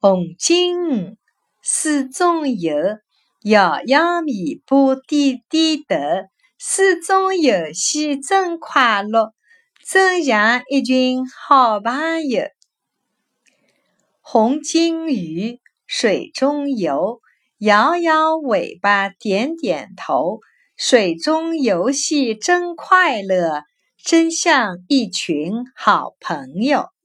红金鱼水中游摇摇尾巴点点头水中游戏真快乐真像一群好朋友。红金鱼水中游摇摇尾巴点点头水中游戏真快乐真像一群好朋友。